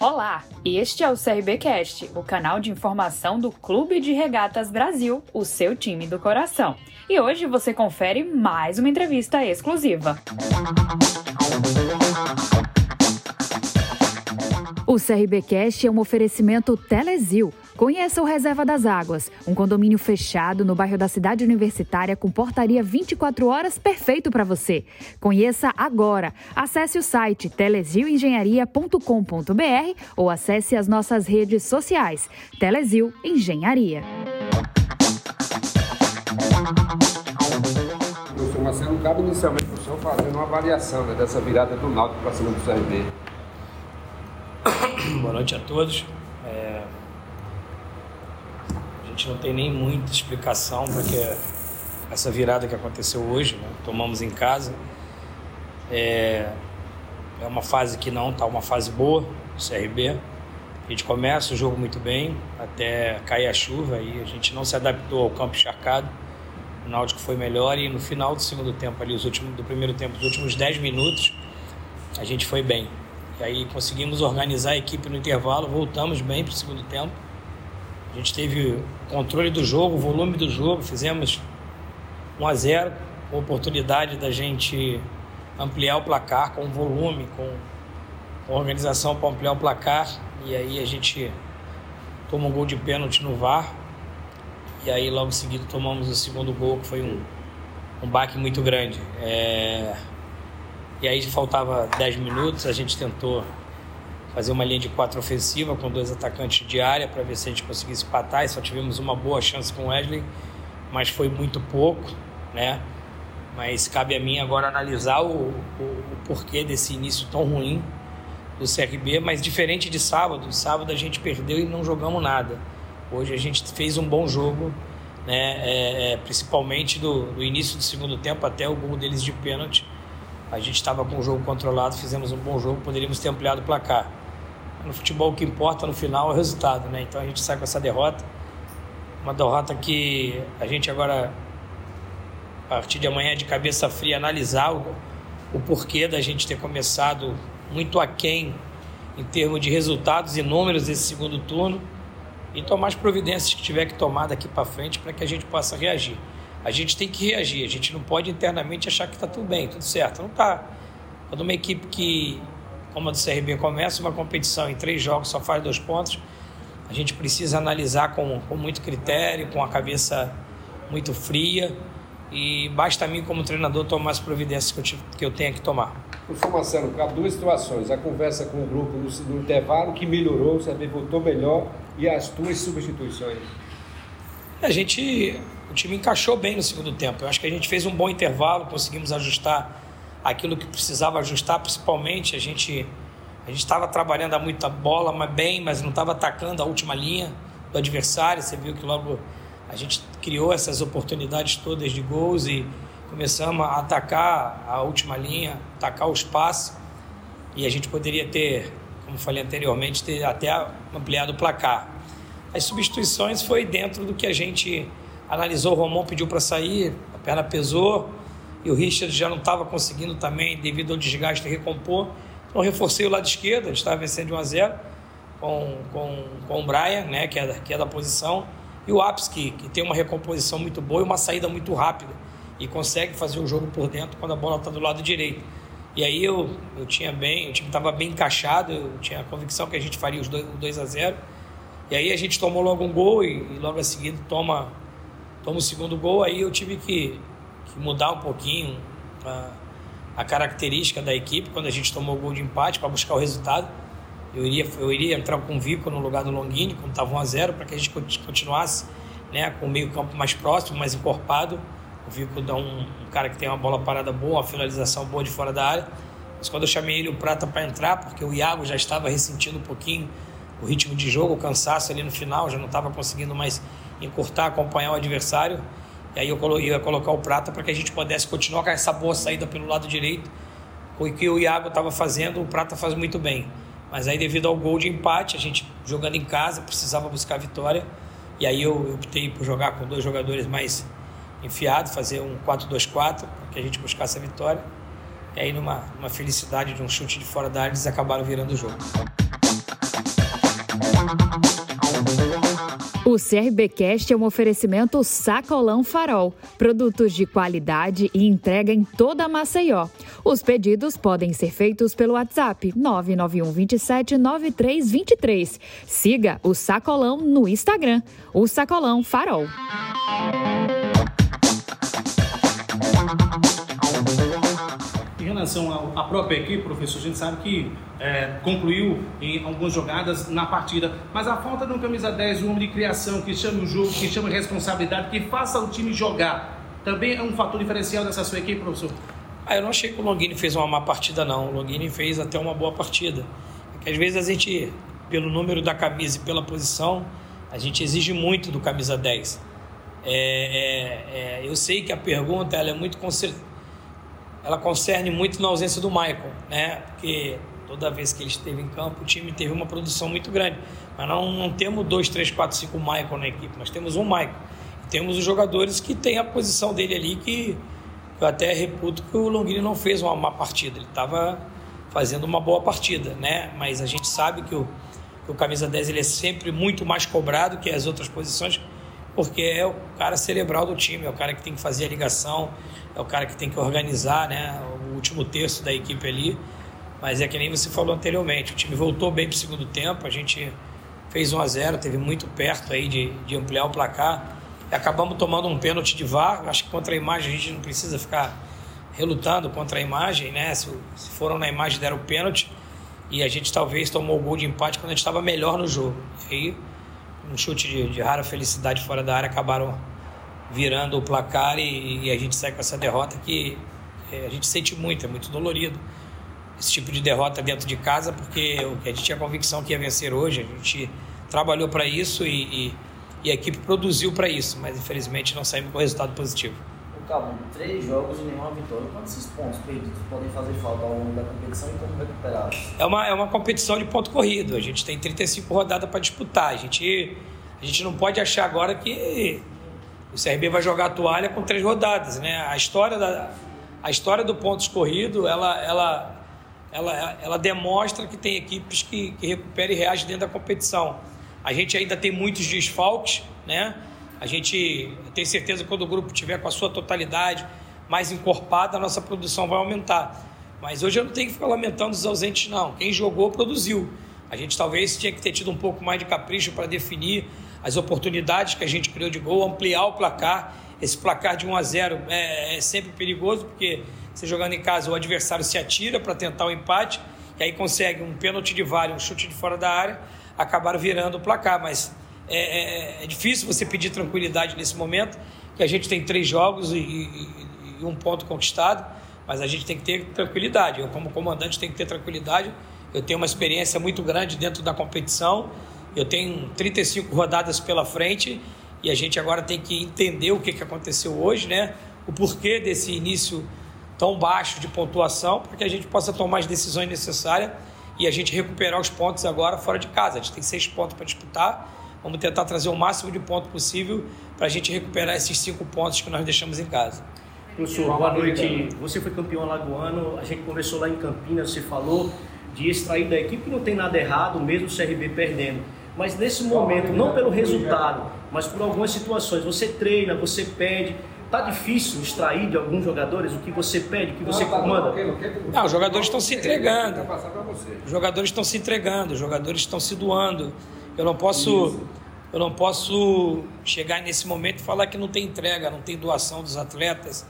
Olá, este é o CRBcast, o canal de informação do Clube de Regatas Brasil, o seu time do coração. E hoje você confere mais uma entrevista exclusiva. O CRBcast é um oferecimento Telezil. Conheça o Reserva das Águas, um condomínio fechado no bairro da Cidade Universitária com portaria 24 horas perfeito para você. Conheça agora. Acesse o site telezilengenharia.com.br ou acesse as nossas redes sociais. Telezil Engenharia. Professor Marcelo, cabe inicialmente o senhor fazendo uma avaliação né, dessa virada do Náutico para cima do CRB. Boa noite a todos. É... Gente não tem nem muita explicação para que essa virada que aconteceu hoje, né? tomamos em casa. É... é uma fase que não está uma fase boa, o CRB. A gente começa o jogo muito bem, até cair a chuva e a gente não se adaptou ao campo encharcado. O Náutico foi melhor e no final do segundo tempo, ali, os últimos, do primeiro tempo, os últimos 10 minutos, a gente foi bem. E aí conseguimos organizar a equipe no intervalo, voltamos bem para o segundo tempo. A gente teve controle do jogo, volume do jogo, fizemos 1 a 0, com oportunidade da gente ampliar o placar com volume, com, com organização para ampliar o placar. E aí a gente toma um gol de pênalti no VAR. E aí logo em seguida tomamos o segundo gol, que foi um, um baque muito grande. É... E aí faltava 10 minutos, a gente tentou fazer uma linha de quatro ofensiva com dois atacantes de área para ver se a gente conseguisse empatar e só tivemos uma boa chance com o Wesley, mas foi muito pouco, né? Mas cabe a mim agora analisar o, o, o porquê desse início tão ruim do CRB, mas diferente de sábado, sábado a gente perdeu e não jogamos nada. Hoje a gente fez um bom jogo, né? É, é, principalmente do, do início do segundo tempo até o gol deles de pênalti a gente estava com o jogo controlado, fizemos um bom jogo, poderíamos ter ampliado o placar. No futebol, o que importa no final é o resultado, né? Então a gente sai com essa derrota. Uma derrota que a gente agora, a partir de amanhã, de cabeça fria, analisar o, o porquê da gente ter começado muito aquém em termos de resultados e números desse segundo turno e tomar as providências que tiver que tomar daqui para frente para que a gente possa reagir a gente tem que reagir. A gente não pode internamente achar que está tudo bem, tudo certo. Não está. Quando uma equipe que, como a do CRB, começa uma competição em três jogos, só faz dois pontos, a gente precisa analisar com, com muito critério, com a cabeça muito fria. E basta a mim, como treinador, tomar as providências que eu, tive, que eu tenha que tomar. Professor Marcelo, há duas situações. A conversa com o grupo no, no intervalo, que melhorou, o CRB voltou melhor, e as tuas substituições. A gente o time encaixou bem no segundo tempo. Eu acho que a gente fez um bom intervalo, conseguimos ajustar aquilo que precisava ajustar, principalmente a gente a gente estava trabalhando a muita bola, mas bem, mas não estava atacando a última linha do adversário. Você viu que logo a gente criou essas oportunidades todas de gols e começamos a atacar a última linha, atacar o espaço. E a gente poderia ter, como falei anteriormente, ter até ampliado o placar. As substituições foi dentro do que a gente analisou, o Romão pediu para sair, a perna pesou e o Richard já não estava conseguindo também, devido ao desgaste, recompor. Então, reforcei o lado esquerdo, estava vencendo de 1 a 0 com, com, com o Brian, né, que, é da, que é da posição, e o Apps, que, tem uma recomposição muito boa e uma saída muito rápida, e consegue fazer o jogo por dentro quando a bola está do lado direito. E aí eu, eu tinha bem, o time estava bem encaixado, eu tinha a convicção que a gente faria os dois, o 2 a 0 E aí a gente tomou logo um gol e, e logo a seguir toma toma o segundo gol, aí eu tive que mudar um pouquinho a, a, característica da equipe quando a gente tomou o gol de empate para buscar o resultado. Eu iria, eu iria entrar com o Vico no lugar do Longini, quando estava 1 a 0 para que a gente continuasse né, com o meio-campo mais próximo, mais encorpado. O Vico dá um, um, cara que tem uma bola parada boa, uma finalização boa de fora da área. Mas quando eu chamei ele o Prata para entrar, porque o Iago já estava ressentindo um pouquinho o ritmo de jogo, o cansaço ali no final, já não estava conseguindo mais encurtar, acompanhar o adversário. E aí eu ia colocar o Prata para que a gente pudesse continuar com essa boa saída pelo lado direito. O que o Iago estava fazendo, o Prata faz muito bem. Mas aí, devido ao gol de empate, a gente jogando em casa, precisava buscar a vitória. E aí eu, optei por jogar com dois jogadores mais enfiados, fazer um 4-2-4, para que a gente buscasse a vitória. E aí, numa, numa felicidade de um chute de fora da área, eles acabaram virando o jogo. O CRBcast é um oferecimento Sacolão Farol. Produtos de qualidade e entrega em toda a Maceió. Os pedidos podem ser feitos pelo WhatsApp 991 27 9323. Siga o Sacolão no Instagram, o Sacolão Farol. Relação à própria equipe, professor, a gente sabe que é, concluiu em algumas jogadas na partida, mas a falta de um camisa 10, um homem de criação que chame o jogo, que chame responsabilidade, que faça o time jogar, também é um fator diferencial dessa sua equipe, professor? Ah, eu não achei que o Longini fez uma má partida, não. O Longini fez até uma boa partida. Porque às vezes a gente, pelo número da camisa e pela posição, a gente exige muito do camisa 10. É, é, é, eu sei que a pergunta ela é muito concertada ela concerne muito na ausência do Michael, né? Porque toda vez que ele esteve em campo, o time teve uma produção muito grande. Mas não, não temos dois, três, quatro, cinco Michael na equipe, nós temos um Michael. E temos os jogadores que têm a posição dele ali, que eu até reputo que o Longini não fez uma má partida. Ele estava fazendo uma boa partida, né? Mas a gente sabe que o, que o camisa 10 ele é sempre muito mais cobrado que as outras posições porque é o cara cerebral do time, é o cara que tem que fazer a ligação, é o cara que tem que organizar né, o último terço da equipe ali. Mas é que nem você falou anteriormente, o time voltou bem para o segundo tempo, a gente fez 1 a 0 teve muito perto aí de, de ampliar o placar. E acabamos tomando um pênalti de VAR, acho que contra a imagem a gente não precisa ficar relutando contra a imagem, né? Se, se foram na imagem deram o pênalti e a gente talvez tomou o gol de empate quando a gente estava melhor no jogo. E aí um chute de, de, rara felicidade fora da área, acabaram virando o placar e, e a gente sai com essa derrota que é, a gente sente muito, é muito dolorido esse tipo de derrota dentro de casa, porque a gente tinha convicção que ia vencer hoje, a gente trabalhou para isso e, e, e, a equipe produziu para isso, mas infelizmente não saímos com resultado positivo. Cabo, três jogos e nenhuma vitória. Quantos pontos perdidos podem fazer falta ao longo da competição e como recuperar? É uma, é uma competição de ponto corrido. A gente tem 35 rodadas para disputar. A gente, a gente não pode achar agora que o CRB vai jogar a toalha com três rodadas. Né? A, história da, a história do pontos corrido ela, ela, ela, ela demonstra que tem equipes que, que recuperam e reagem dentro da competição. A gente ainda tem muitos desfalques, né? A gente tem certeza que quando o grupo tiver com a sua totalidade mais encorpada, a nossa produção vai aumentar. Mas hoje eu não tenho que ficar lamentando os ausentes, não. Quem jogou, produziu. A gente talvez tinha que ter tido um pouco mais de capricho para definir as oportunidades que a gente criou de gol, ampliar o placar. Esse placar de 1 a 0 é, é sempre perigoso, porque você jogando em casa, o adversário se atira para tentar o empate, e aí consegue um pênalti de vale, um chute de fora da área, acabaram virando o placar. Mas é, é, é, difícil você pedir tranquilidade nesse momento, que a gente tem três jogos e, e, e, um ponto conquistado, mas a gente tem que ter tranquilidade. Eu, como comandante, tenho que ter tranquilidade. Eu tenho uma experiência muito grande dentro da competição, eu tenho 35 rodadas pela frente e a gente agora tem que entender o que, que aconteceu hoje, né? O porquê desse início tão baixo de pontuação, para que a gente possa tomar as decisões necessárias e a gente recuperar os pontos agora fora de casa. A gente tem seis pontos para disputar Vamos tentar trazer o máximo de ponto possível para a gente recuperar esses cinco pontos que nós deixamos em casa. Professor, boa noite. Você foi campeão alagoano, a gente conversou lá em Campinas, você falou de extrair da equipe, não tem nada errado, mesmo o CRB perdendo. Mas nesse momento, não pelo resultado, mas por algumas situações, você treina, você pede, Tá difícil extrair de alguns jogadores o que você pede, o que você tá comanda? Não, os jogadores estão se entregando. Os jogadores estão se entregando, os jogadores estão se doando. Eu não posso, eu não posso chegar nesse momento e falar que não tem entrega, não tem doação dos atletas.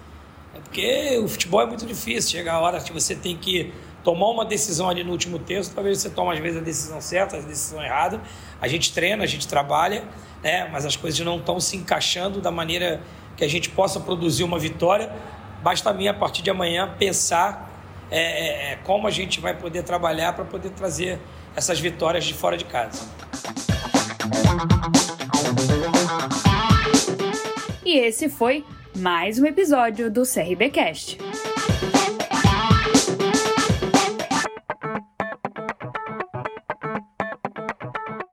É porque o futebol é muito difícil. Chega a hora que você tem que tomar uma decisão ali no último terço, talvez você tome às vezes a decisão certa, a decisão errada. A gente treina, a gente trabalha, né? mas as coisas não estão se encaixando da maneira que a gente possa produzir uma vitória. Basta a mim, a partir de amanhã, pensar é, é, é como a gente vai poder trabalhar para poder trazer essas vitórias de fora de casa. E esse foi mais um episódio do CRBcast.